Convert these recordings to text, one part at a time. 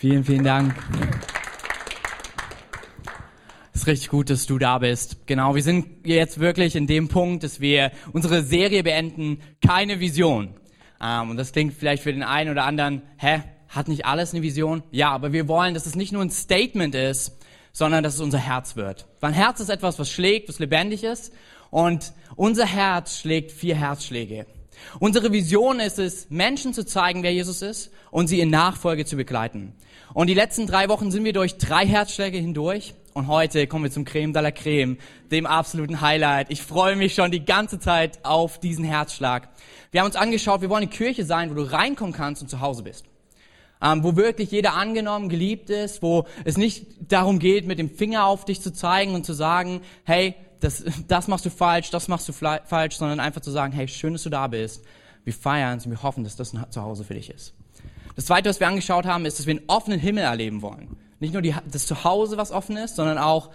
Vielen, vielen Dank. Es ist richtig gut, dass du da bist. Genau, wir sind jetzt wirklich in dem Punkt, dass wir unsere Serie beenden, keine Vision. Ähm, und das klingt vielleicht für den einen oder anderen, hä, hat nicht alles eine Vision? Ja, aber wir wollen, dass es nicht nur ein Statement ist, sondern dass es unser Herz wird. Weil ein Herz ist etwas, was schlägt, was lebendig ist. Und unser Herz schlägt vier Herzschläge. Unsere Vision ist es, Menschen zu zeigen, wer Jesus ist und sie in Nachfolge zu begleiten. Und die letzten drei Wochen sind wir durch drei Herzschläge hindurch. Und heute kommen wir zum Creme de la Creme, dem absoluten Highlight. Ich freue mich schon die ganze Zeit auf diesen Herzschlag. Wir haben uns angeschaut, wir wollen eine Kirche sein, wo du reinkommen kannst und zu Hause bist ähm, wo wirklich jeder angenommen, geliebt ist, wo es nicht darum geht, mit dem Finger auf dich zu zeigen und zu sagen, hey, das, das machst du falsch, das machst du falsch, sondern einfach zu sagen, hey, schön, dass du da bist. Wir feiern es und wir hoffen, dass das ein Zuhause für dich ist. Das Zweite, was wir angeschaut haben, ist, dass wir einen offenen Himmel erleben wollen. Nicht nur die, das Zuhause, was offen ist, sondern auch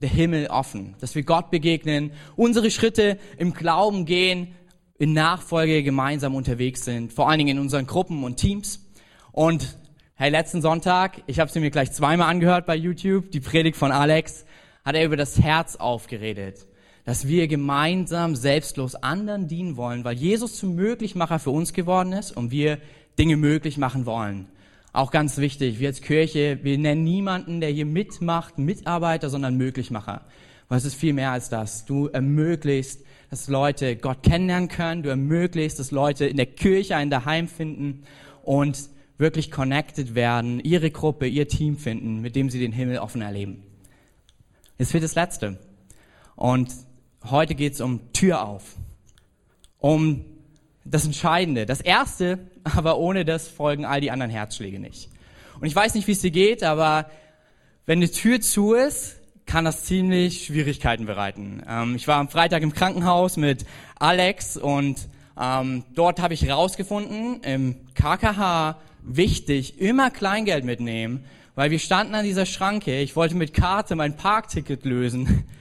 der Himmel offen. Dass wir Gott begegnen, unsere Schritte im Glauben gehen, in Nachfolge gemeinsam unterwegs sind, vor allen Dingen in unseren Gruppen und Teams. Und hey, letzten Sonntag, ich habe sie mir gleich zweimal angehört bei YouTube, die Predigt von Alex, hat er über das Herz aufgeredet, dass wir gemeinsam selbstlos anderen dienen wollen, weil Jesus zum Möglichmacher für uns geworden ist und wir Dinge möglich machen wollen. Auch ganz wichtig, wir als Kirche, wir nennen niemanden, der hier mitmacht, Mitarbeiter, sondern Möglichmacher. Es ist viel mehr als das. Du ermöglichst, dass Leute Gott kennenlernen können. Du ermöglichst, dass Leute in der Kirche ein Daheim finden und wirklich connected werden, ihre Gruppe, ihr Team finden, mit dem sie den Himmel offen erleben. Es wird das Letzte. Und heute geht es um Tür auf. Um das Entscheidende. Das Erste, aber ohne das folgen all die anderen Herzschläge nicht. Und ich weiß nicht, wie es dir geht, aber wenn eine Tür zu ist, kann das ziemlich Schwierigkeiten bereiten. Ähm, ich war am Freitag im Krankenhaus mit Alex und ähm, dort habe ich herausgefunden, im KKH wichtig, immer Kleingeld mitnehmen, weil wir standen an dieser Schranke, ich wollte mit Karte mein Parkticket lösen.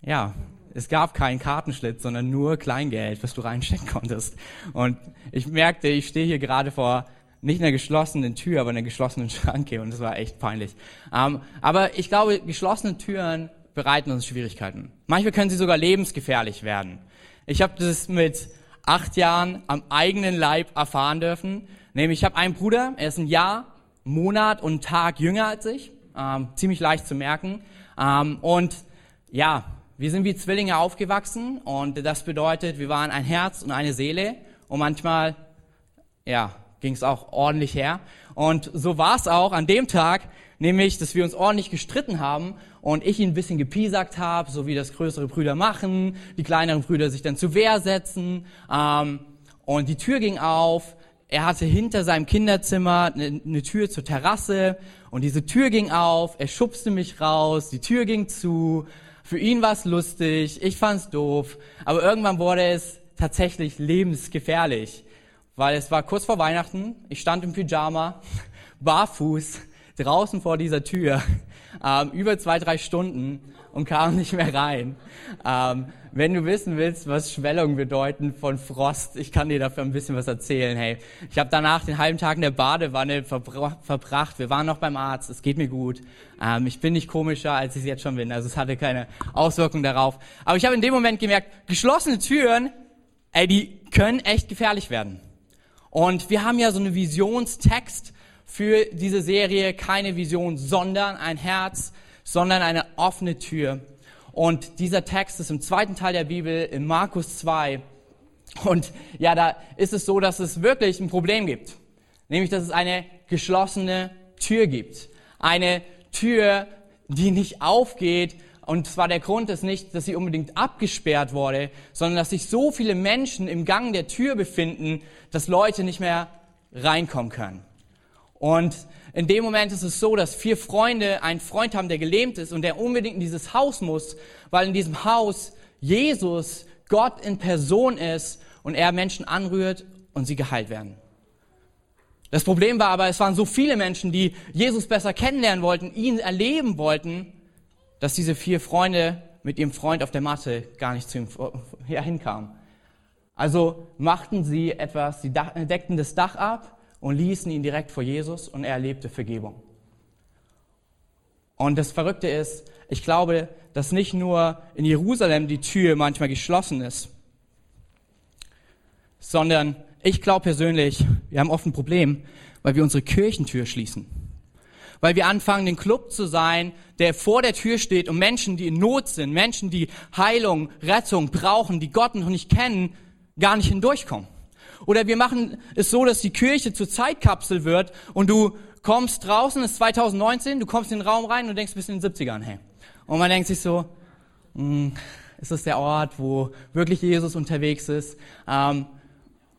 Ja, es gab keinen Kartenschlitz, sondern nur Kleingeld, was du reinstecken konntest. Und ich merkte, ich stehe hier gerade vor nicht einer geschlossenen Tür, aber einer geschlossenen Schranke und das war echt peinlich. Ähm, aber ich glaube, geschlossene Türen bereiten uns Schwierigkeiten. Manchmal können sie sogar lebensgefährlich werden. Ich habe das mit acht Jahren am eigenen Leib erfahren dürfen. Nämlich, ich habe einen Bruder, er ist ein Jahr, Monat und Tag jünger als ich, ähm, ziemlich leicht zu merken. Ähm, und ja, wir sind wie Zwillinge aufgewachsen und das bedeutet, wir waren ein Herz und eine Seele und manchmal, ja, ging es auch ordentlich her. Und so war es auch an dem Tag, nämlich, dass wir uns ordentlich gestritten haben und ich ihn ein bisschen gepiesackt habe, so wie das größere Brüder machen, die kleineren Brüder sich dann zu Wehr setzen. Ähm, und die Tür ging auf er hatte hinter seinem Kinderzimmer eine, eine Tür zur Terrasse und diese Tür ging auf, er schubste mich raus, die Tür ging zu. Für ihn war es lustig, ich fand's doof, aber irgendwann wurde es tatsächlich lebensgefährlich, weil es war kurz vor Weihnachten, ich stand im Pyjama, barfuß, draußen vor dieser Tür, ähm, über zwei, drei Stunden und kam nicht mehr rein. Ähm, wenn du wissen willst, was Schwellungen bedeuten von Frost, ich kann dir dafür ein bisschen was erzählen. Hey, ich habe danach den halben Tag in der Badewanne verbracht. Wir waren noch beim Arzt. Es geht mir gut. Ähm, ich bin nicht komischer, als ich jetzt schon bin. Also es hatte keine Auswirkung darauf. Aber ich habe in dem Moment gemerkt, geschlossene Türen, ey, die können echt gefährlich werden. Und wir haben ja so eine Visionstext für diese Serie, keine Vision, sondern ein Herz, sondern eine offene Tür. Und dieser Text ist im zweiten Teil der Bibel, in Markus 2. Und ja, da ist es so, dass es wirklich ein Problem gibt. Nämlich, dass es eine geschlossene Tür gibt. Eine Tür, die nicht aufgeht. Und zwar der Grund ist nicht, dass sie unbedingt abgesperrt wurde, sondern dass sich so viele Menschen im Gang der Tür befinden, dass Leute nicht mehr reinkommen können. Und in dem Moment ist es so, dass vier Freunde einen Freund haben, der gelähmt ist und der unbedingt in dieses Haus muss, weil in diesem Haus Jesus, Gott in Person ist und er Menschen anrührt und sie geheilt werden. Das Problem war aber, es waren so viele Menschen, die Jesus besser kennenlernen wollten, ihn erleben wollten, dass diese vier Freunde mit ihrem Freund auf der Matte gar nicht zu ihm hinkamen. Also machten sie etwas, sie deckten das Dach ab und ließen ihn direkt vor Jesus und er erlebte Vergebung. Und das Verrückte ist, ich glaube, dass nicht nur in Jerusalem die Tür manchmal geschlossen ist, sondern ich glaube persönlich, wir haben oft ein Problem, weil wir unsere Kirchentür schließen. Weil wir anfangen, den Club zu sein, der vor der Tür steht und Menschen, die in Not sind, Menschen, die Heilung, Rettung brauchen, die Gott noch nicht kennen, gar nicht hindurchkommen. Oder wir machen es so, dass die Kirche zur Zeitkapsel wird und du kommst draußen, es ist 2019, du kommst in den Raum rein und denkst bis in den 70ern, hey. Und man denkt sich so, hm, ist das der Ort, wo wirklich Jesus unterwegs ist? Ähm,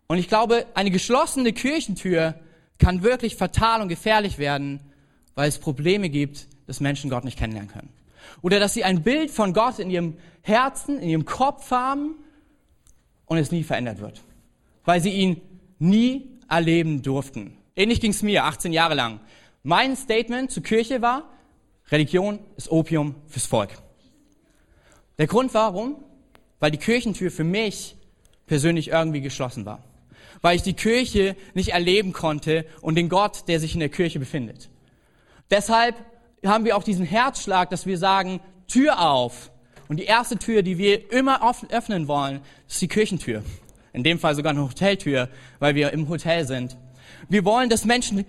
und ich glaube, eine geschlossene Kirchentür kann wirklich fatal und gefährlich werden, weil es Probleme gibt, dass Menschen Gott nicht kennenlernen können. Oder dass sie ein Bild von Gott in ihrem Herzen, in ihrem Kopf haben und es nie verändert wird. Weil sie ihn nie erleben durften. Ähnlich ging es mir 18 Jahre lang. Mein Statement zur Kirche war, Religion ist Opium fürs Volk. Der Grund warum? Weil die Kirchentür für mich persönlich irgendwie geschlossen war. Weil ich die Kirche nicht erleben konnte und den Gott, der sich in der Kirche befindet. Deshalb haben wir auch diesen Herzschlag, dass wir sagen, Tür auf. Und die erste Tür, die wir immer öffnen wollen, ist die Kirchentür. In dem Fall sogar eine Hoteltür, weil wir im Hotel sind. Wir wollen, dass Menschen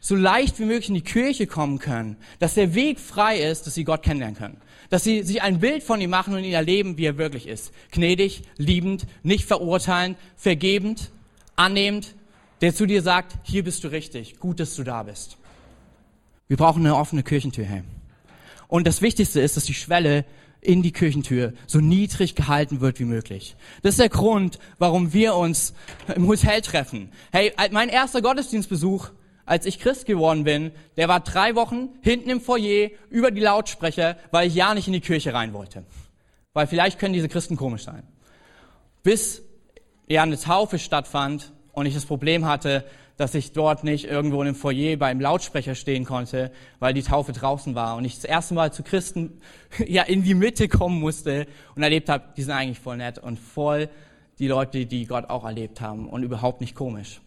so leicht wie möglich in die Kirche kommen können, dass der Weg frei ist, dass sie Gott kennenlernen können, dass sie sich ein Bild von ihm machen und ihn erleben, wie er wirklich ist. Gnädig, liebend, nicht verurteilend, vergebend, annehmend, der zu dir sagt, hier bist du richtig, gut, dass du da bist. Wir brauchen eine offene Kirchentür, hey. Und das Wichtigste ist, dass die Schwelle in die Kirchentür so niedrig gehalten wird wie möglich. Das ist der Grund, warum wir uns im Hotel treffen. Hey, mein erster Gottesdienstbesuch als ich Christ geworden bin, der war drei Wochen hinten im Foyer über die Lautsprecher, weil ich ja nicht in die Kirche rein wollte. Weil vielleicht können diese Christen komisch sein. Bis ja eine Taufe stattfand und ich das Problem hatte, dass ich dort nicht irgendwo in dem Foyer beim Lautsprecher stehen konnte, weil die Taufe draußen war und ich das erste Mal zu Christen ja in die Mitte kommen musste und erlebt habe, die sind eigentlich voll nett und voll die Leute, die Gott auch erlebt haben und überhaupt nicht komisch.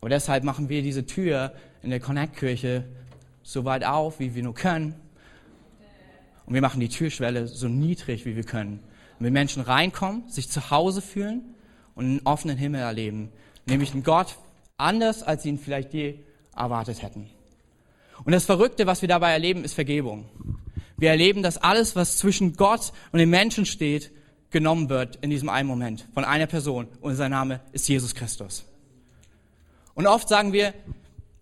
Aber deshalb machen wir diese Tür in der Connect-Kirche so weit auf, wie wir nur können. Und wir machen die Türschwelle so niedrig, wie wir können. Wenn Menschen reinkommen, sich zu Hause fühlen und einen offenen Himmel erleben. Nämlich einen Gott anders, als sie ihn vielleicht je erwartet hätten. Und das Verrückte, was wir dabei erleben, ist Vergebung. Wir erleben, dass alles, was zwischen Gott und den Menschen steht, genommen wird in diesem einen Moment von einer Person. Und sein Name ist Jesus Christus. Und oft sagen wir,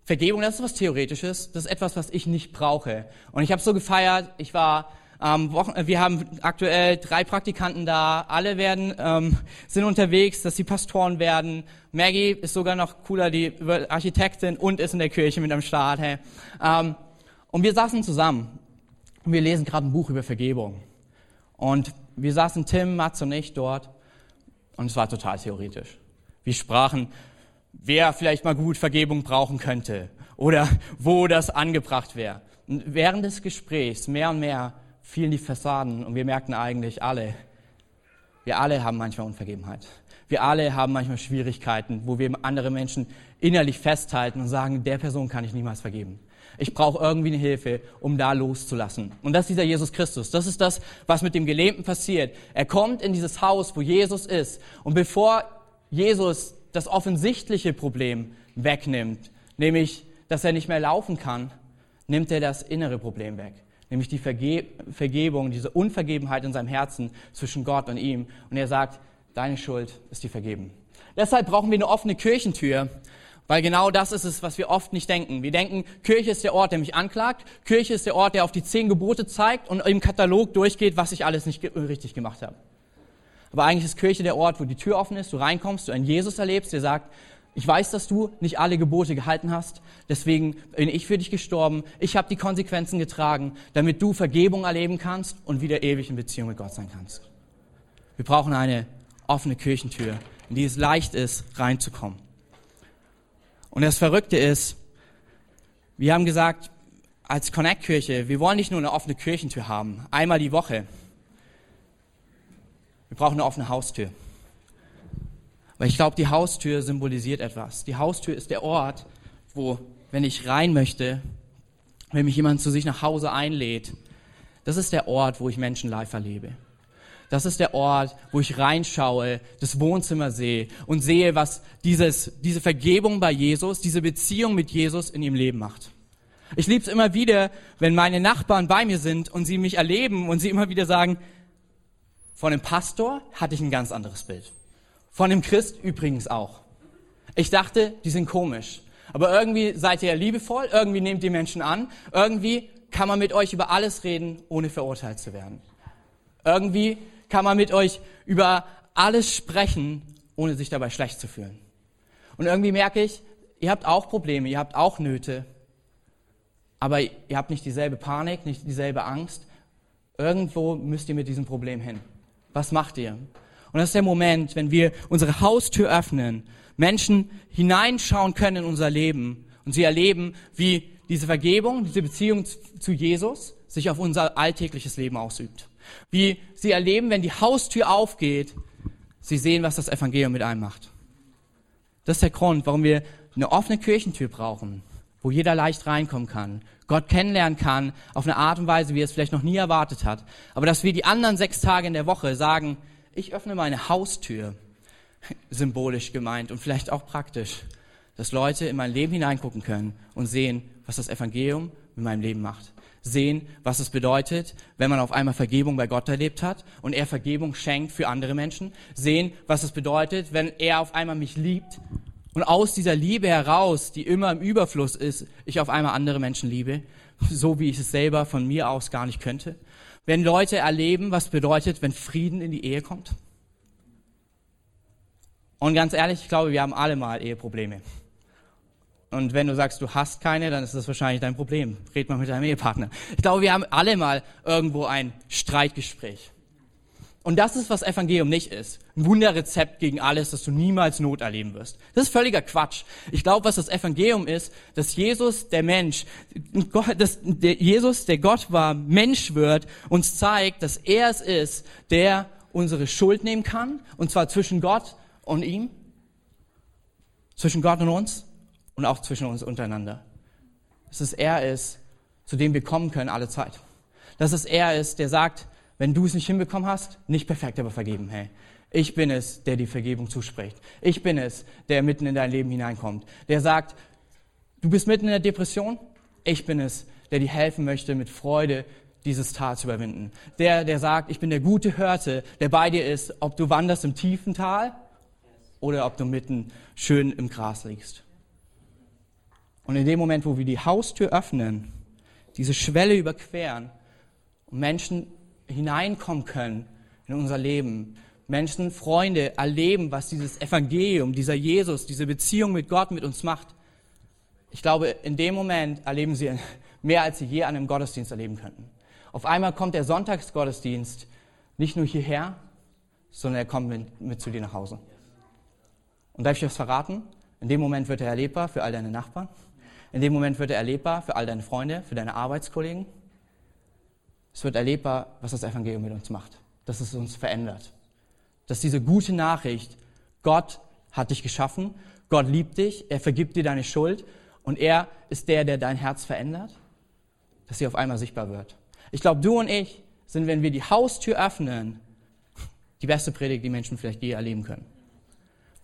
Vergebung, das ist was Theoretisches, das ist etwas, was ich nicht brauche. Und ich habe so gefeiert, ich war ähm, wir haben aktuell drei Praktikanten da, alle werden ähm, sind unterwegs, dass sie Pastoren werden. Maggie ist sogar noch cooler, die Architektin und ist in der Kirche mit am Start. Hey. Ähm, und wir saßen zusammen und wir lesen gerade ein Buch über Vergebung. Und wir saßen Tim, Mats und ich dort und es war total theoretisch. Wir sprachen wer vielleicht mal gut Vergebung brauchen könnte oder wo das angebracht wäre. Während des Gesprächs mehr und mehr fielen die Fassaden und wir merkten eigentlich alle, wir alle haben manchmal Unvergebenheit. Wir alle haben manchmal Schwierigkeiten, wo wir andere Menschen innerlich festhalten und sagen, der Person kann ich niemals vergeben. Ich brauche irgendwie eine Hilfe, um da loszulassen. Und das ist dieser Jesus Christus. Das ist das, was mit dem Gelähmten passiert. Er kommt in dieses Haus, wo Jesus ist. Und bevor Jesus das offensichtliche Problem wegnimmt, nämlich, dass er nicht mehr laufen kann, nimmt er das innere Problem weg, nämlich die Verge Vergebung, diese Unvergebenheit in seinem Herzen zwischen Gott und ihm. Und er sagt, deine Schuld ist dir vergeben. Deshalb brauchen wir eine offene Kirchentür, weil genau das ist es, was wir oft nicht denken. Wir denken, Kirche ist der Ort, der mich anklagt. Kirche ist der Ort, der auf die zehn Gebote zeigt und im Katalog durchgeht, was ich alles nicht richtig gemacht habe. Aber eigentlich ist Kirche der Ort, wo die Tür offen ist, du reinkommst, du einen Jesus erlebst, der sagt, ich weiß, dass du nicht alle Gebote gehalten hast, deswegen bin ich für dich gestorben, ich habe die Konsequenzen getragen, damit du Vergebung erleben kannst und wieder ewig in Beziehung mit Gott sein kannst. Wir brauchen eine offene Kirchentür, in die es leicht ist, reinzukommen. Und das Verrückte ist, wir haben gesagt, als Connect-Kirche, wir wollen nicht nur eine offene Kirchentür haben, einmal die Woche. Wir brauchen eine offene Haustür. Weil ich glaube, die Haustür symbolisiert etwas. Die Haustür ist der Ort, wo, wenn ich rein möchte, wenn mich jemand zu sich nach Hause einlädt, das ist der Ort, wo ich Menschen live erlebe. Das ist der Ort, wo ich reinschaue, das Wohnzimmer sehe und sehe, was dieses, diese Vergebung bei Jesus, diese Beziehung mit Jesus in ihrem Leben macht. Ich liebe es immer wieder, wenn meine Nachbarn bei mir sind und sie mich erleben und sie immer wieder sagen, von dem Pastor hatte ich ein ganz anderes Bild. Von dem Christ übrigens auch. Ich dachte, die sind komisch. Aber irgendwie seid ihr liebevoll, irgendwie nehmt ihr Menschen an, irgendwie kann man mit euch über alles reden, ohne verurteilt zu werden. Irgendwie kann man mit euch über alles sprechen, ohne sich dabei schlecht zu fühlen. Und irgendwie merke ich, ihr habt auch Probleme, ihr habt auch Nöte, aber ihr habt nicht dieselbe Panik, nicht dieselbe Angst. Irgendwo müsst ihr mit diesem Problem hin. Was macht ihr? Und das ist der Moment, wenn wir unsere Haustür öffnen, Menschen hineinschauen können in unser Leben und sie erleben, wie diese Vergebung, diese Beziehung zu Jesus sich auf unser alltägliches Leben ausübt. Wie sie erleben, wenn die Haustür aufgeht, sie sehen, was das Evangelium mit einem macht. Das ist der Grund, warum wir eine offene Kirchentür brauchen, wo jeder leicht reinkommen kann, Gott kennenlernen kann, auf eine Art und Weise, wie er es vielleicht noch nie erwartet hat. Aber dass wir die anderen sechs Tage in der Woche sagen, ich öffne meine Haustür, symbolisch gemeint und vielleicht auch praktisch, dass Leute in mein Leben hineingucken können und sehen, was das Evangelium mit meinem Leben macht sehen, was es bedeutet, wenn man auf einmal Vergebung bei Gott erlebt hat und er Vergebung schenkt für andere Menschen, sehen, was es bedeutet, wenn er auf einmal mich liebt und aus dieser Liebe heraus, die immer im Überfluss ist, ich auf einmal andere Menschen liebe, so wie ich es selber von mir aus gar nicht könnte. Wenn Leute erleben, was bedeutet, wenn Frieden in die Ehe kommt. Und ganz ehrlich, ich glaube, wir haben alle mal Eheprobleme. Und wenn du sagst, du hast keine, dann ist das wahrscheinlich dein Problem. Red mal mit deinem Ehepartner. Ich glaube, wir haben alle mal irgendwo ein Streitgespräch. Und das ist, was Evangelium nicht ist. Ein Wunderrezept gegen alles, dass du niemals Not erleben wirst. Das ist völliger Quatsch. Ich glaube, was das Evangelium ist, dass Jesus, der Mensch, dass Jesus, der Gott war, Mensch wird, uns zeigt, dass er es ist, der unsere Schuld nehmen kann. Und zwar zwischen Gott und ihm. Zwischen Gott und uns und auch zwischen uns untereinander. Dass es er ist, zu dem wir kommen können alle Zeit. Dass es er ist, der sagt, wenn du es nicht hinbekommen hast, nicht perfekt, aber vergeben. Hey, ich bin es, der die Vergebung zuspricht. Ich bin es, der mitten in dein Leben hineinkommt. Der sagt, du bist mitten in der Depression. Ich bin es, der dir helfen möchte, mit Freude dieses Tal zu überwinden. Der, der sagt, ich bin der gute Hörte, der bei dir ist, ob du wanderst im tiefen Tal oder ob du mitten schön im Gras liegst. Und in dem Moment, wo wir die Haustür öffnen, diese Schwelle überqueren Menschen hineinkommen können in unser Leben, Menschen, Freunde erleben, was dieses Evangelium, dieser Jesus, diese Beziehung mit Gott mit uns macht. Ich glaube, in dem Moment erleben sie mehr, als sie je an einem Gottesdienst erleben könnten. Auf einmal kommt der Sonntagsgottesdienst nicht nur hierher, sondern er kommt mit, mit zu dir nach Hause. Und darf ich was verraten? In dem Moment wird er erlebbar für all deine Nachbarn. In dem Moment wird er erlebbar für all deine Freunde, für deine Arbeitskollegen. Es wird erlebbar, was das Evangelium mit uns macht, dass es uns verändert. Dass diese gute Nachricht, Gott hat dich geschaffen, Gott liebt dich, er vergibt dir deine Schuld und er ist der, der dein Herz verändert, dass sie auf einmal sichtbar wird. Ich glaube, du und ich sind, wenn wir die Haustür öffnen, die beste Predigt, die Menschen vielleicht je erleben können.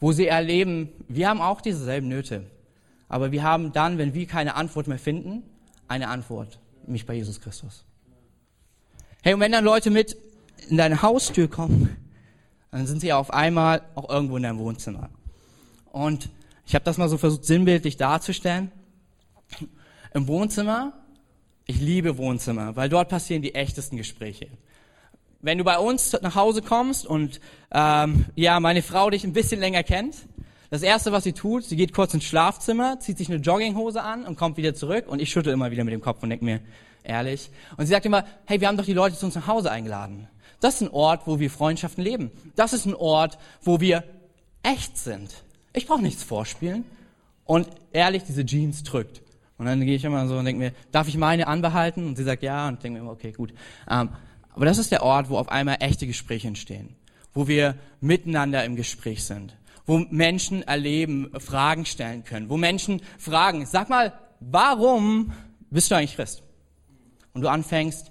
Wo sie erleben, wir haben auch dieselben Nöte. Aber wir haben dann, wenn wir keine Antwort mehr finden, eine Antwort, nämlich bei Jesus Christus. Hey, und wenn dann Leute mit in deine Haustür kommen, dann sind sie auf einmal auch irgendwo in deinem Wohnzimmer. Und ich habe das mal so versucht, sinnbildlich darzustellen. Im Wohnzimmer, ich liebe Wohnzimmer, weil dort passieren die echtesten Gespräche. Wenn du bei uns nach Hause kommst und ähm, ja, meine Frau dich ein bisschen länger kennt, das erste, was sie tut, sie geht kurz ins Schlafzimmer, zieht sich eine Jogginghose an und kommt wieder zurück und ich schüttel immer wieder mit dem Kopf und denke mir, ehrlich. Und sie sagt immer, hey, wir haben doch die Leute zu uns nach Hause eingeladen. Das ist ein Ort, wo wir Freundschaften leben. Das ist ein Ort, wo wir echt sind. Ich brauche nichts vorspielen. Und ehrlich, diese Jeans drückt. Und dann gehe ich immer so und denke mir, darf ich meine anbehalten? Und sie sagt ja und denke mir immer, okay, gut. Ähm, aber das ist der Ort, wo auf einmal echte Gespräche entstehen. Wo wir miteinander im Gespräch sind wo Menschen erleben, Fragen stellen können, wo Menschen fragen, sag mal, warum bist du eigentlich Christ. Und du anfängst,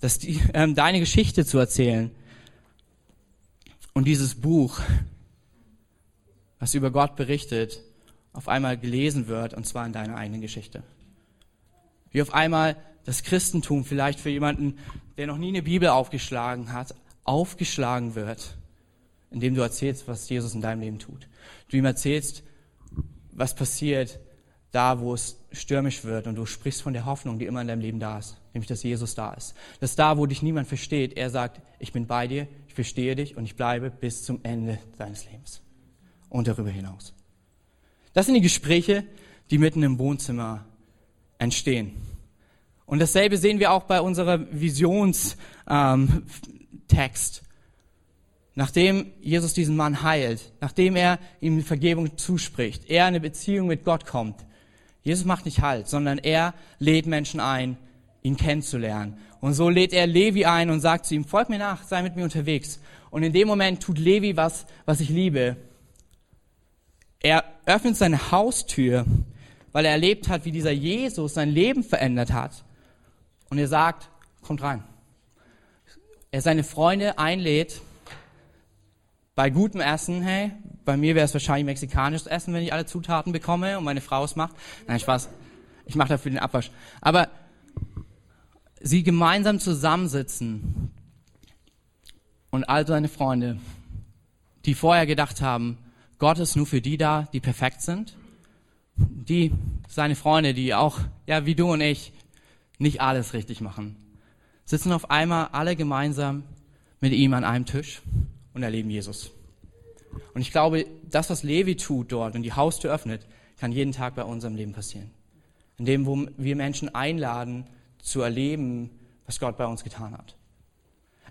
dass die, ähm, deine Geschichte zu erzählen. Und dieses Buch, was über Gott berichtet, auf einmal gelesen wird, und zwar in deiner eigenen Geschichte. Wie auf einmal das Christentum vielleicht für jemanden, der noch nie eine Bibel aufgeschlagen hat, aufgeschlagen wird, indem du erzählst, was Jesus in deinem Leben tut. Du ihm erzählst, was passiert da, wo es stürmisch wird und du sprichst von der Hoffnung, die immer in deinem Leben da ist, nämlich dass Jesus da ist. Dass da, wo dich niemand versteht, er sagt, ich bin bei dir, ich verstehe dich und ich bleibe bis zum Ende deines Lebens und darüber hinaus. Das sind die Gespräche, die mitten im Wohnzimmer entstehen. Und dasselbe sehen wir auch bei unserer Visionstext. Ähm, nachdem Jesus diesen Mann heilt, nachdem er ihm Vergebung zuspricht, er in eine Beziehung mit Gott kommt, Jesus macht nicht Halt, sondern er lädt Menschen ein, ihn kennenzulernen. Und so lädt er Levi ein und sagt zu ihm, folg mir nach, sei mit mir unterwegs. Und in dem Moment tut Levi was, was ich liebe. Er öffnet seine Haustür, weil er erlebt hat, wie dieser Jesus sein Leben verändert hat. Und er sagt, kommt rein. Er seine Freunde einlädt, bei gutem Essen, hey, bei mir wäre es wahrscheinlich mexikanisches Essen, wenn ich alle Zutaten bekomme und meine Frau es macht. Nein, Spaß. Ich mache dafür den Abwasch. Aber sie gemeinsam zusammensitzen und all seine Freunde, die vorher gedacht haben, Gott ist nur für die da, die perfekt sind, die, seine Freunde, die auch, ja, wie du und ich, nicht alles richtig machen, sitzen auf einmal alle gemeinsam mit ihm an einem Tisch und erleben Jesus. Und ich glaube, das, was Levi tut dort und die Haustür öffnet, kann jeden Tag bei unserem Leben passieren. In dem, wo wir Menschen einladen, zu erleben, was Gott bei uns getan hat.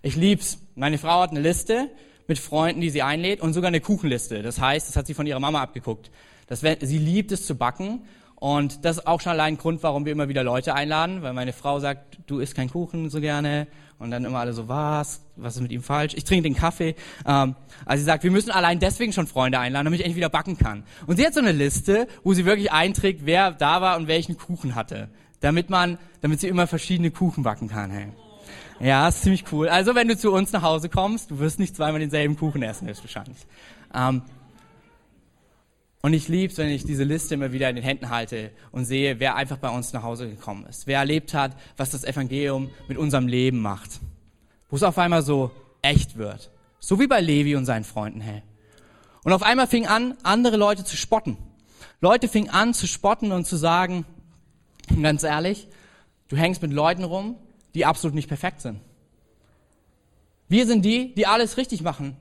Ich lieb's. Meine Frau hat eine Liste mit Freunden, die sie einlädt und sogar eine Kuchenliste. Das heißt, das hat sie von ihrer Mama abgeguckt. Das, sie liebt es zu backen und das ist auch schon allein ein Grund, warum wir immer wieder Leute einladen, weil meine Frau sagt, du isst keinen Kuchen so gerne. Und dann immer alle so, was? Was ist mit ihm falsch? Ich trinke den Kaffee. Ähm, also sie sagt, wir müssen allein deswegen schon Freunde einladen, damit ich endlich wieder backen kann. Und sie hat so eine Liste, wo sie wirklich einträgt, wer da war und welchen Kuchen hatte. Damit man, damit sie immer verschiedene Kuchen backen kann. Hey. Ja, ist ziemlich cool. Also wenn du zu uns nach Hause kommst, du wirst nicht zweimal denselben Kuchen essen, höchstwahrscheinlich. Ähm, und ich liebe es, wenn ich diese Liste immer wieder in den Händen halte und sehe, wer einfach bei uns nach Hause gekommen ist. Wer erlebt hat, was das Evangelium mit unserem Leben macht. Wo es auf einmal so echt wird. So wie bei Levi und seinen Freunden, hey. Und auf einmal fing an, andere Leute zu spotten. Leute fingen an zu spotten und zu sagen, ganz ehrlich, du hängst mit Leuten rum, die absolut nicht perfekt sind. Wir sind die, die alles richtig machen.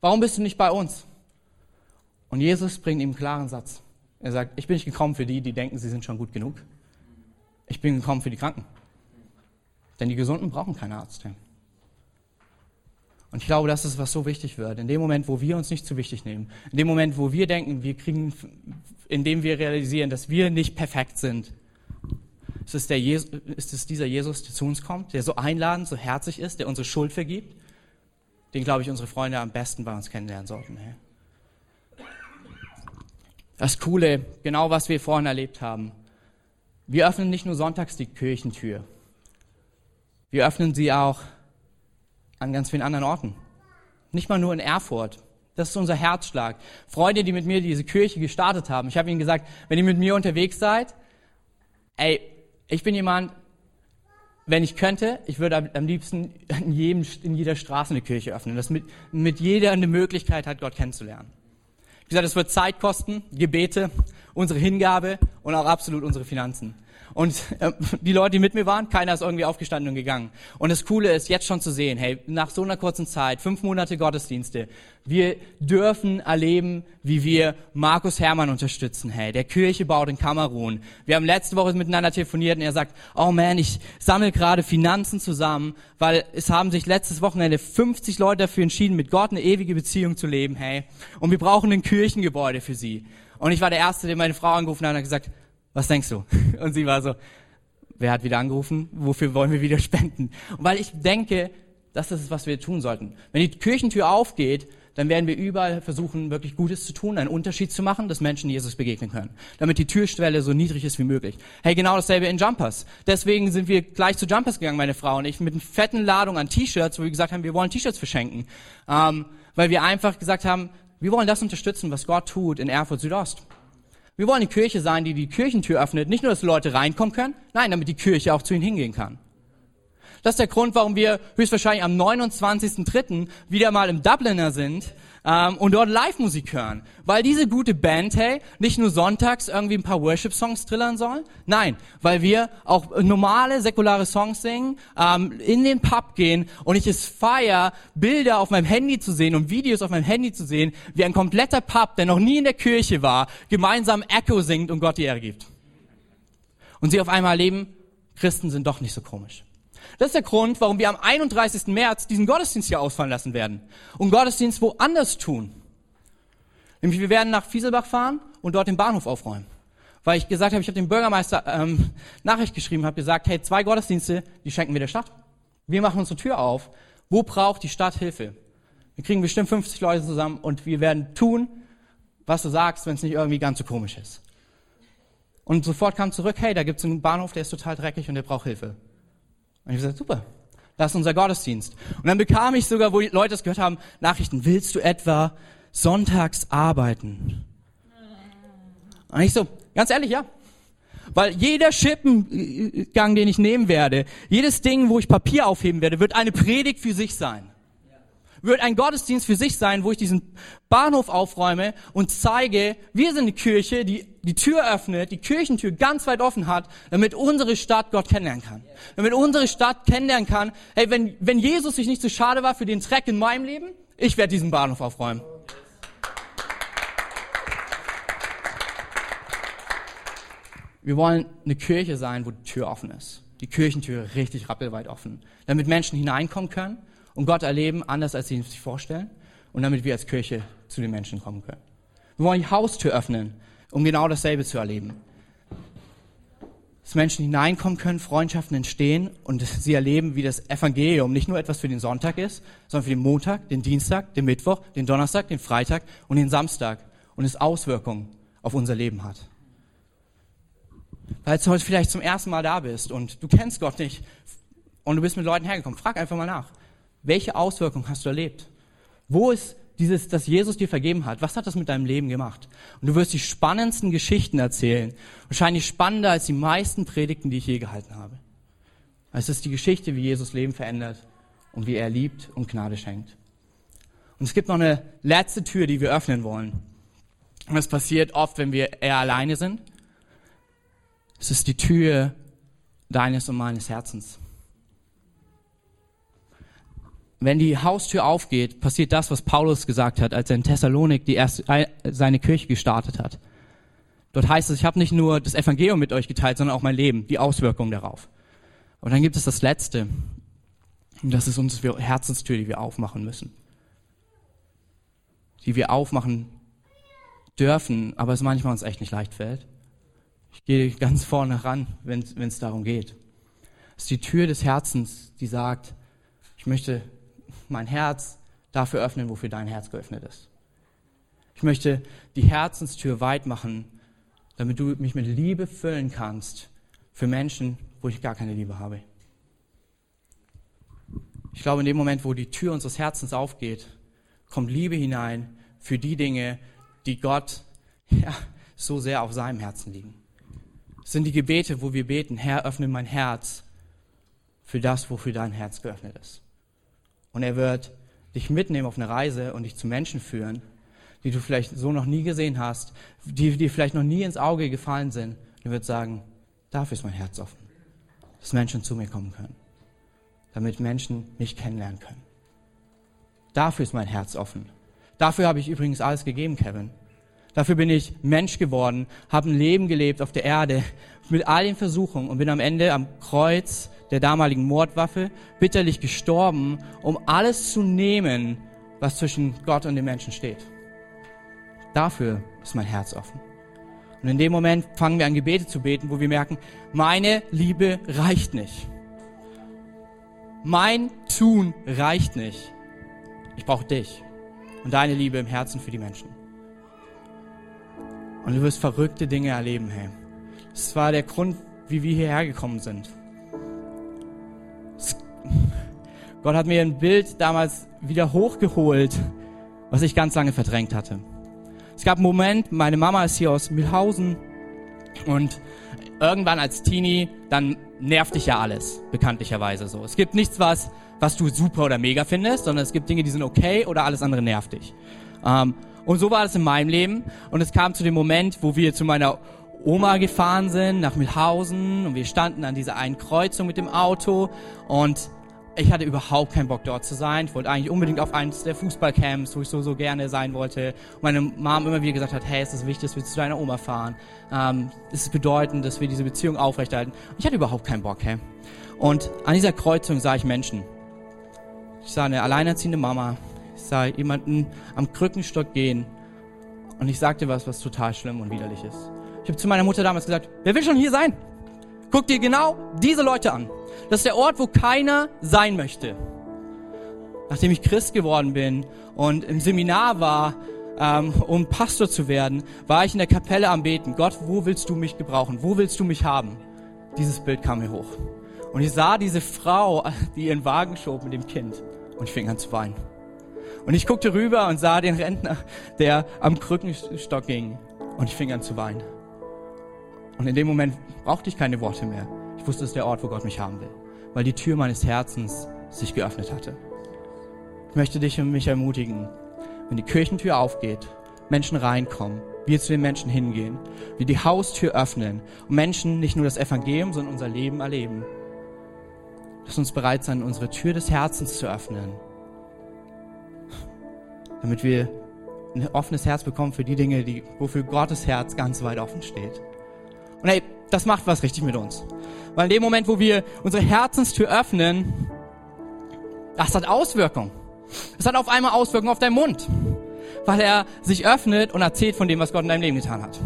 Warum bist du nicht bei uns? Und Jesus bringt ihm einen klaren Satz. Er sagt, ich bin nicht gekommen für die, die denken, sie sind schon gut genug. Ich bin gekommen für die Kranken. Denn die Gesunden brauchen keinen Arzt. Und ich glaube, das ist, was so wichtig wird. In dem Moment, wo wir uns nicht zu wichtig nehmen, in dem Moment, wo wir denken, wir kriegen, in dem wir realisieren, dass wir nicht perfekt sind, ist es, Jesus, ist es dieser Jesus, der zu uns kommt, der so einladend, so herzlich ist, der unsere Schuld vergibt, den, glaube ich, unsere Freunde am besten bei uns kennenlernen sollten. Hey. Das Coole, genau was wir vorhin erlebt haben. Wir öffnen nicht nur sonntags die Kirchentür. Wir öffnen sie auch an ganz vielen anderen Orten. Nicht mal nur in Erfurt. Das ist unser Herzschlag. Freunde, die mit mir diese Kirche gestartet haben. Ich habe ihnen gesagt, wenn ihr mit mir unterwegs seid, ey, ich bin jemand, wenn ich könnte, ich würde am liebsten in, jedem, in jeder Straße eine Kirche öffnen, dass mit, mit jeder eine Möglichkeit hat, Gott kennenzulernen. Wie gesagt, es wird Zeit kosten, Gebete, unsere Hingabe und auch absolut unsere Finanzen. Und äh, die Leute, die mit mir waren, keiner ist irgendwie aufgestanden und gegangen. Und das Coole ist, jetzt schon zu sehen, hey, nach so einer kurzen Zeit, fünf Monate Gottesdienste, wir dürfen erleben, wie wir Markus Hermann unterstützen, hey, der Kirche baut in Kamerun. Wir haben letzte Woche miteinander telefoniert und er sagt, oh man, ich sammle gerade Finanzen zusammen, weil es haben sich letztes Wochenende 50 Leute dafür entschieden, mit Gott eine ewige Beziehung zu leben, hey. Und wir brauchen ein Kirchengebäude für sie. Und ich war der Erste, der meine Frau angerufen hat und hat gesagt, was denkst du? Und sie war so, wer hat wieder angerufen? Wofür wollen wir wieder spenden? Und weil ich denke, das ist was wir tun sollten. Wenn die Kirchentür aufgeht, dann werden wir überall versuchen, wirklich Gutes zu tun, einen Unterschied zu machen, dass Menschen Jesus begegnen können. Damit die Türschwelle so niedrig ist wie möglich. Hey, genau dasselbe in Jumpers. Deswegen sind wir gleich zu Jumpers gegangen, meine Frau und ich, mit einer fetten Ladung an T-Shirts, wo wir gesagt haben, wir wollen T-Shirts verschenken. Ähm, weil wir einfach gesagt haben, wir wollen das unterstützen, was Gott tut in Erfurt Südost. Wir wollen die Kirche sein, die die Kirchentür öffnet. Nicht nur, dass Leute reinkommen können, nein, damit die Kirche auch zu ihnen hingehen kann. Das ist der Grund, warum wir höchstwahrscheinlich am 29.03. wieder mal im Dubliner sind ähm, und dort Live-Musik hören. Weil diese gute Band, hey, nicht nur sonntags irgendwie ein paar Worship-Songs trillern soll, nein, weil wir auch normale, säkulare Songs singen, ähm, in den Pub gehen und ich es feier, Bilder auf meinem Handy zu sehen und Videos auf meinem Handy zu sehen, wie ein kompletter Pub, der noch nie in der Kirche war, gemeinsam Echo singt und Gott die Ehre gibt. Und sie auf einmal erleben, Christen sind doch nicht so komisch. Das ist der Grund, warum wir am 31. März diesen Gottesdienst hier ausfallen lassen werden und Gottesdienst woanders tun. Nämlich wir werden nach Fieselbach fahren und dort den Bahnhof aufräumen. Weil ich gesagt habe, ich habe dem Bürgermeister ähm, Nachricht geschrieben, habe gesagt, hey, zwei Gottesdienste, die schenken wir der Stadt. Wir machen unsere Tür auf. Wo braucht die Stadt Hilfe? Wir kriegen bestimmt 50 Leute zusammen und wir werden tun, was du sagst, wenn es nicht irgendwie ganz so komisch ist. Und sofort kam zurück, hey, da gibt es einen Bahnhof, der ist total dreckig und der braucht Hilfe. Und ich habe gesagt, super, das ist unser Gottesdienst. Und dann bekam ich sogar, wo die Leute das gehört haben, Nachrichten, willst du etwa sonntags arbeiten? Und ich so, ganz ehrlich, ja. Weil jeder Schippengang, den ich nehmen werde, jedes Ding, wo ich Papier aufheben werde, wird eine Predigt für sich sein wird ein Gottesdienst für sich sein, wo ich diesen Bahnhof aufräume und zeige, wir sind eine Kirche, die die Tür öffnet, die Kirchentür ganz weit offen hat, damit unsere Stadt Gott kennenlernen kann. Damit unsere Stadt kennenlernen kann, hey, wenn, wenn Jesus sich nicht zu so schade war für den Dreck in meinem Leben, ich werde diesen Bahnhof aufräumen. Wir wollen eine Kirche sein, wo die Tür offen ist. Die Kirchentür richtig rappelweit offen. Damit Menschen hineinkommen können und Gott erleben, anders als sie sich vorstellen und damit wir als Kirche zu den Menschen kommen können. Wir wollen die Haustür öffnen, um genau dasselbe zu erleben. Dass Menschen hineinkommen können, Freundschaften entstehen und sie erleben, wie das Evangelium nicht nur etwas für den Sonntag ist, sondern für den Montag, den Dienstag, den Mittwoch, den Donnerstag, den Freitag und den Samstag und es Auswirkungen auf unser Leben hat. Weil du heute vielleicht zum ersten Mal da bist und du kennst Gott nicht und du bist mit Leuten hergekommen, frag einfach mal nach. Welche Auswirkungen hast du erlebt? Wo ist dieses, dass Jesus dir vergeben hat? Was hat das mit deinem Leben gemacht? Und du wirst die spannendsten Geschichten erzählen. Wahrscheinlich spannender als die meisten Predigten, die ich je gehalten habe. Es ist die Geschichte, wie Jesus Leben verändert und wie er liebt und Gnade schenkt. Und es gibt noch eine letzte Tür, die wir öffnen wollen. Und das passiert oft, wenn wir eher alleine sind. Es ist die Tür deines und meines Herzens. Wenn die Haustür aufgeht, passiert das, was Paulus gesagt hat, als er in Thessalonik die erste, seine Kirche gestartet hat. Dort heißt es, ich habe nicht nur das Evangelium mit euch geteilt, sondern auch mein Leben, die Auswirkungen darauf. Und dann gibt es das Letzte. Und das ist unsere Herzenstür, die wir aufmachen müssen. Die wir aufmachen dürfen, aber es manchmal uns echt nicht leicht fällt. Ich gehe ganz vorne ran, wenn es darum geht. Es ist die Tür des Herzens, die sagt, ich möchte mein Herz dafür öffnen, wofür dein Herz geöffnet ist. Ich möchte die Herzenstür weit machen, damit du mich mit Liebe füllen kannst für Menschen, wo ich gar keine Liebe habe. Ich glaube, in dem Moment, wo die Tür unseres Herzens aufgeht, kommt Liebe hinein für die Dinge, die Gott ja, so sehr auf seinem Herzen liegen. Es sind die Gebete, wo wir beten, Herr, öffne mein Herz für das, wofür dein Herz geöffnet ist. Und er wird dich mitnehmen auf eine Reise und dich zu Menschen führen, die du vielleicht so noch nie gesehen hast, die dir vielleicht noch nie ins Auge gefallen sind. Er wird sagen, dafür ist mein Herz offen, dass Menschen zu mir kommen können, damit Menschen mich kennenlernen können. Dafür ist mein Herz offen. Dafür habe ich übrigens alles gegeben, Kevin. Dafür bin ich Mensch geworden, habe ein Leben gelebt auf der Erde mit all den Versuchungen und bin am Ende am Kreuz der damaligen Mordwaffe, bitterlich gestorben, um alles zu nehmen, was zwischen Gott und den Menschen steht. Dafür ist mein Herz offen. Und in dem Moment fangen wir an Gebete zu beten, wo wir merken, meine Liebe reicht nicht. Mein Tun reicht nicht. Ich brauche dich. und deine Liebe im Herzen für die Menschen. Und du wirst verrückte Dinge erleben, hey. Das war der Grund, wie wir hierher gekommen sind. Gott hat mir ein Bild damals wieder hochgeholt, was ich ganz lange verdrängt hatte. Es gab einen Moment, meine Mama ist hier aus Mühlhausen und irgendwann als Teenie, dann nervt dich ja alles, bekanntlicherweise so. Es gibt nichts, was, was du super oder mega findest, sondern es gibt Dinge, die sind okay oder alles andere nervt dich. Ähm, und so war es in meinem Leben. Und es kam zu dem Moment, wo wir zu meiner Oma gefahren sind, nach Milhausen, und wir standen an dieser einen Kreuzung mit dem Auto und ich hatte überhaupt keinen Bock dort zu sein. Ich wollte eigentlich unbedingt auf eins der Fußballcamps, wo ich so, so gerne sein wollte. Und meine Mom immer wieder gesagt hat, hey, es ist wichtig, dass wir zu deiner Oma fahren. Ähm, es ist bedeutend, dass wir diese Beziehung aufrechterhalten. Und ich hatte überhaupt keinen Bock, hey. Und an dieser Kreuzung sah ich Menschen. Ich sah eine alleinerziehende Mama. Sah jemanden am Krückenstock gehen. Und ich sagte was, was total schlimm und widerlich ist. Ich habe zu meiner Mutter damals gesagt, wer will schon hier sein? Guck dir genau diese Leute an. Das ist der Ort, wo keiner sein möchte. Nachdem ich Christ geworden bin und im Seminar war, ähm, um Pastor zu werden, war ich in der Kapelle am Beten. Gott, wo willst du mich gebrauchen? Wo willst du mich haben? Dieses Bild kam mir hoch. Und ich sah diese Frau, die ihren Wagen schob mit dem Kind. Und ich fing an zu weinen. Und ich guckte rüber und sah den Rentner, der am Krückenstock ging. Und ich fing an zu weinen. Und in dem Moment brauchte ich keine Worte mehr. Ich wusste, es ist der Ort, wo Gott mich haben will. Weil die Tür meines Herzens sich geöffnet hatte. Ich möchte dich und mich ermutigen, wenn die Kirchentür aufgeht, Menschen reinkommen, wir zu den Menschen hingehen, wir die Haustür öffnen und Menschen nicht nur das Evangelium, sondern unser Leben erleben. Lass uns bereit sein, unsere Tür des Herzens zu öffnen, damit wir ein offenes Herz bekommen für die Dinge, die, wofür Gottes Herz ganz weit offen steht. Und hey, das macht was richtig mit uns. Weil in dem Moment, wo wir unsere Herzenstür öffnen, das hat Auswirkungen. Es hat auf einmal Auswirkungen auf deinen Mund. Weil er sich öffnet und erzählt von dem, was Gott in deinem Leben getan hat.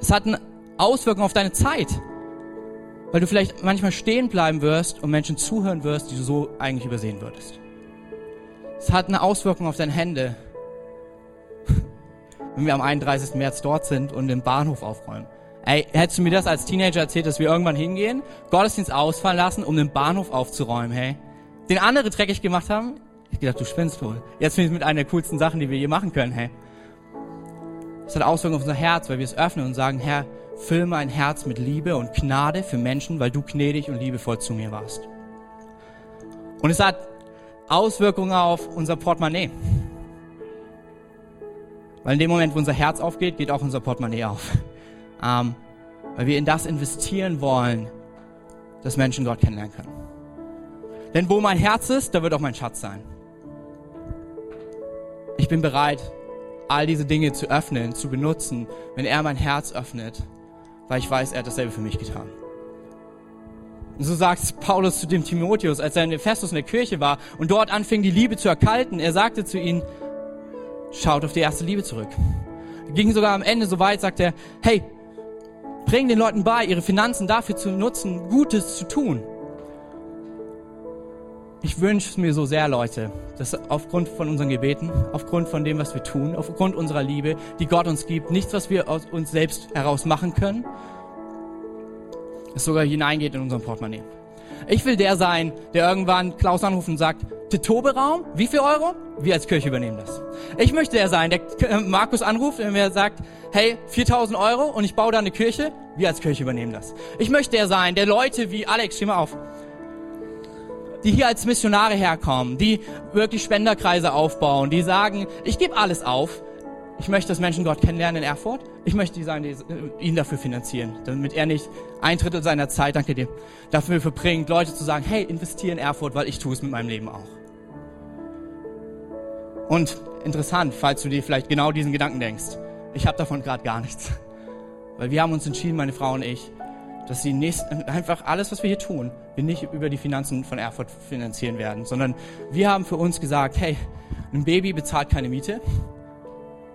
Es hat eine Auswirkung auf deine Zeit. Weil du vielleicht manchmal stehen bleiben wirst und Menschen zuhören wirst, die du so eigentlich übersehen würdest. Es hat eine Auswirkung auf deine Hände. Wenn wir am 31. März dort sind und den Bahnhof aufräumen. Ey, hättest du mir das als Teenager erzählt, dass wir irgendwann hingehen, Gottesdienst ausfallen lassen, um den Bahnhof aufzuräumen, hey? Den andere dreckig gemacht haben? Ich gedacht, du spinnst wohl. Jetzt finde ich es mit einer der coolsten Sachen, die wir hier machen können, hey. Es hat Auswirkungen auf unser Herz, weil wir es öffnen und sagen, Herr, füll mein Herz mit Liebe und Gnade für Menschen, weil du gnädig und liebevoll zu mir warst. Und es hat Auswirkungen auf unser Portemonnaie. Weil in dem Moment, wo unser Herz aufgeht, geht auch unser Portemonnaie auf ähm, weil wir in das investieren wollen, dass Menschen Gott kennenlernen können. Denn wo mein Herz ist, da wird auch mein Schatz sein. Ich bin bereit, all diese Dinge zu öffnen, zu benutzen, wenn er mein Herz öffnet, weil ich weiß, er hat dasselbe für mich getan. So sagt Paulus zu dem Timotheus, als er in Ephesus in der Kirche war und dort anfing, die Liebe zu erkalten. Er sagte zu ihnen, schaut auf die erste Liebe zurück. Er ging sogar am Ende so weit, sagt er, hey, Bring den Leuten bei, ihre Finanzen dafür zu nutzen, Gutes zu tun. Ich wünsche es mir so sehr, Leute, dass aufgrund von unseren Gebeten, aufgrund von dem, was wir tun, aufgrund unserer Liebe, die Gott uns gibt, nichts, was wir aus uns selbst heraus machen können, es sogar hineingeht in unseren Portemonnaie. Ich will der sein, der irgendwann Klaus anruft und sagt, der Toberaum, wie viel Euro? Wir als Kirche übernehmen das. Ich möchte der sein, der äh, Markus anruft und mir sagt, hey, 4000 Euro und ich baue da eine Kirche. Wir als Kirche übernehmen das. Ich möchte der sein, der Leute wie Alex, steh mal auf, die hier als Missionare herkommen, die wirklich Spenderkreise aufbauen, die sagen, ich gebe alles auf, ich möchte, dass Menschen Gott kennenlernen in Erfurt. Ich möchte die, ihn dafür finanzieren, damit er nicht ein Drittel seiner Zeit, danke dir, dafür verbringt, Leute zu sagen, hey, investiere in Erfurt, weil ich tue es mit meinem Leben auch. Und interessant, falls du dir vielleicht genau diesen Gedanken denkst, ich habe davon gerade gar nichts. Weil wir haben uns entschieden, meine Frau und ich, dass die nächsten, einfach alles, was wir hier tun, wir nicht über die Finanzen von Erfurt finanzieren werden, sondern wir haben für uns gesagt, hey, ein Baby bezahlt keine Miete,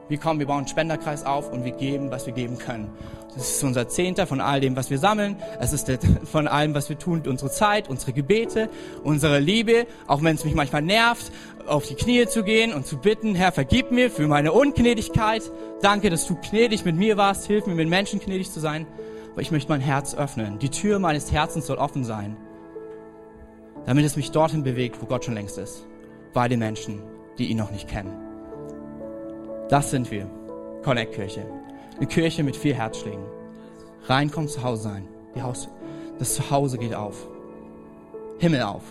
Wir kommen, wir bauen einen Spenderkreis auf und wir geben, was wir geben können. Das ist unser Zehnter von all dem, was wir sammeln. Es ist von allem, was wir tun, unsere Zeit, unsere Gebete, unsere Liebe, auch wenn es mich manchmal nervt, auf die Knie zu gehen und zu bitten, Herr, vergib mir für meine Ungnädigkeit. Danke, dass du gnädig mit mir warst. Hilf mir, mit Menschen gnädig zu sein. Aber ich möchte mein Herz öffnen. Die Tür meines Herzens soll offen sein, damit es mich dorthin bewegt, wo Gott schon längst ist. Bei den Menschen, die ihn noch nicht kennen. Das sind wir. Connect Kirche. Eine Kirche mit vier Herzschlägen. Reinkommen, zu Hause sein. Die Haus, das Zuhause geht auf. Himmel auf.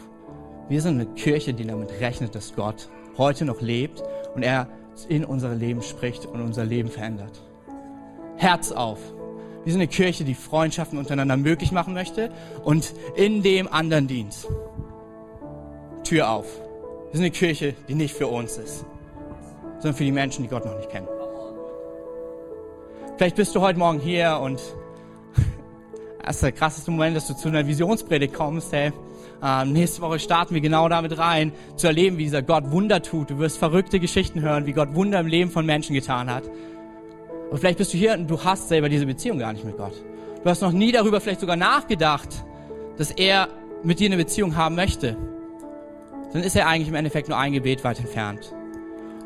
Wir sind eine Kirche, die damit rechnet, dass Gott heute noch lebt und er in unser Leben spricht und unser Leben verändert. Herz auf. Wir sind eine Kirche, die Freundschaften untereinander möglich machen möchte und in dem anderen dient. Tür auf. Wir sind eine Kirche, die nicht für uns ist, sondern für die Menschen, die Gott noch nicht kennen. Vielleicht bist du heute Morgen hier und das ist der krasseste Moment, dass du zu einer Visionspredigt kommst. Hey, ähm, nächste Woche starten wir genau damit rein, zu erleben, wie dieser Gott Wunder tut. Du wirst verrückte Geschichten hören, wie Gott Wunder im Leben von Menschen getan hat. Und vielleicht bist du hier und du hast selber diese Beziehung gar nicht mit Gott. Du hast noch nie darüber vielleicht sogar nachgedacht, dass er mit dir eine Beziehung haben möchte. Dann ist er eigentlich im Endeffekt nur ein Gebet weit entfernt.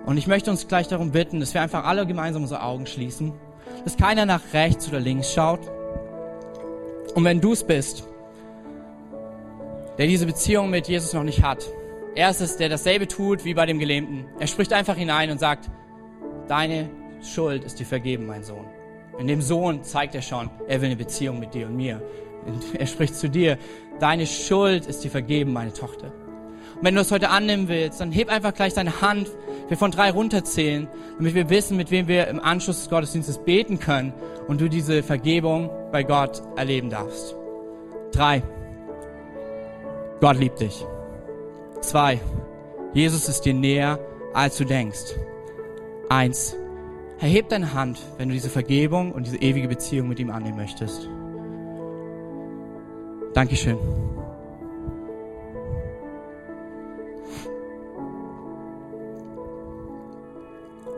Und ich möchte uns gleich darum bitten, dass wir einfach alle gemeinsam unsere Augen schließen dass keiner nach rechts oder links schaut. Und wenn du es bist, der diese Beziehung mit Jesus noch nicht hat, er ist es, der dasselbe tut wie bei dem Gelähmten. Er spricht einfach hinein und sagt, deine Schuld ist dir vergeben, mein Sohn. In dem Sohn zeigt er schon, er will eine Beziehung mit dir und mir. Und er spricht zu dir, deine Schuld ist dir vergeben, meine Tochter. Wenn du es heute annehmen willst, dann heb einfach gleich deine Hand wir von drei runterzählen, damit wir wissen, mit wem wir im Anschluss des Gottesdienstes beten können und du diese Vergebung bei Gott erleben darfst. Drei. Gott liebt dich. Zwei. Jesus ist dir näher, als du denkst. Eins. Erheb deine Hand, wenn du diese Vergebung und diese ewige Beziehung mit ihm annehmen möchtest. Dankeschön.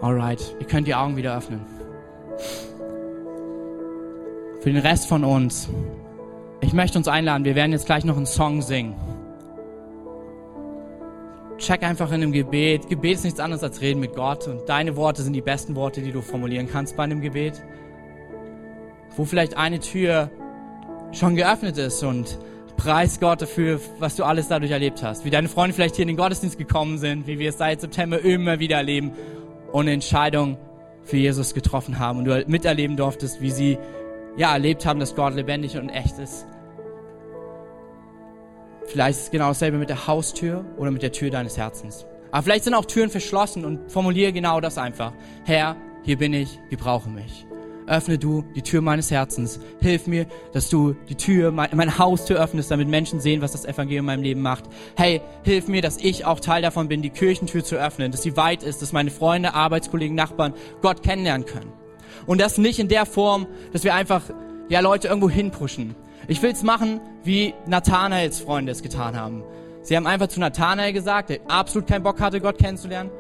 Alright, ihr könnt die Augen wieder öffnen. Für den Rest von uns, ich möchte uns einladen, wir werden jetzt gleich noch einen Song singen. Check einfach in einem Gebet. Gebet ist nichts anderes als reden mit Gott und deine Worte sind die besten Worte, die du formulieren kannst bei einem Gebet. Wo vielleicht eine Tür schon geöffnet ist und preis Gott dafür, was du alles dadurch erlebt hast. Wie deine Freunde vielleicht hier in den Gottesdienst gekommen sind, wie wir es seit September immer wieder erleben und eine Entscheidung für Jesus getroffen haben und du halt miterleben durftest, wie sie ja erlebt haben, dass Gott lebendig und echt ist. Vielleicht ist es genau dasselbe mit der Haustür oder mit der Tür deines Herzens. Aber vielleicht sind auch Türen verschlossen und formuliere genau das einfach. Herr, hier bin ich, gebrauche mich öffne du die Tür meines Herzens. Hilf mir, dass du die Tür, meine Haustür öffnest, damit Menschen sehen, was das Evangelium in meinem Leben macht. Hey, hilf mir, dass ich auch Teil davon bin, die Kirchentür zu öffnen, dass sie weit ist, dass meine Freunde, Arbeitskollegen, Nachbarn Gott kennenlernen können. Und das nicht in der Form, dass wir einfach, ja, Leute irgendwo hinpushen. Ich will's machen, wie Nathanaels Freunde es getan haben. Sie haben einfach zu Nathanael gesagt, der absolut keinen Bock hatte, Gott kennenzulernen,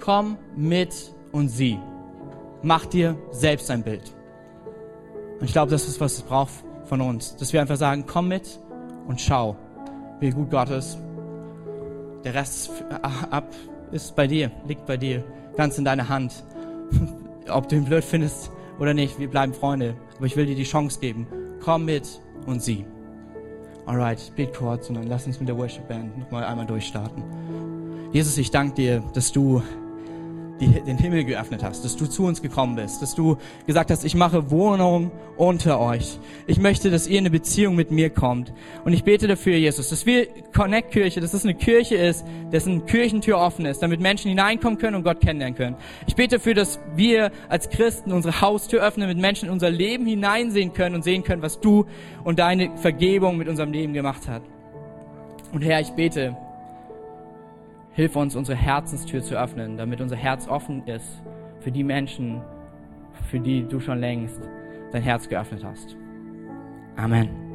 komm mit und sieh mach dir selbst ein Bild. Und ich glaube, das ist, was es braucht von uns. Dass wir einfach sagen, komm mit und schau, wie gut Gott ist. Der Rest ab ist bei dir, liegt bei dir, ganz in deiner Hand. Ob du ihn blöd findest oder nicht, wir bleiben Freunde. Aber ich will dir die Chance geben. Komm mit und sieh. Alright, bet kurz und dann lass uns mit der Worship Band nochmal einmal durchstarten. Jesus, ich danke dir, dass du die, den Himmel geöffnet hast, dass du zu uns gekommen bist, dass du gesagt hast, ich mache Wohnung unter euch. Ich möchte, dass ihr in eine Beziehung mit mir kommt. Und ich bete dafür, Jesus, dass wir Connect Kirche, dass es eine Kirche ist, dessen Kirchentür offen ist, damit Menschen hineinkommen können und Gott kennenlernen können. Ich bete dafür, dass wir als Christen unsere Haustür öffnen, mit Menschen in unser Leben hineinsehen können und sehen können, was du und deine Vergebung mit unserem Leben gemacht hat. Und Herr, ich bete, Hilf uns, unsere Herzenstür zu öffnen, damit unser Herz offen ist für die Menschen, für die du schon längst dein Herz geöffnet hast. Amen.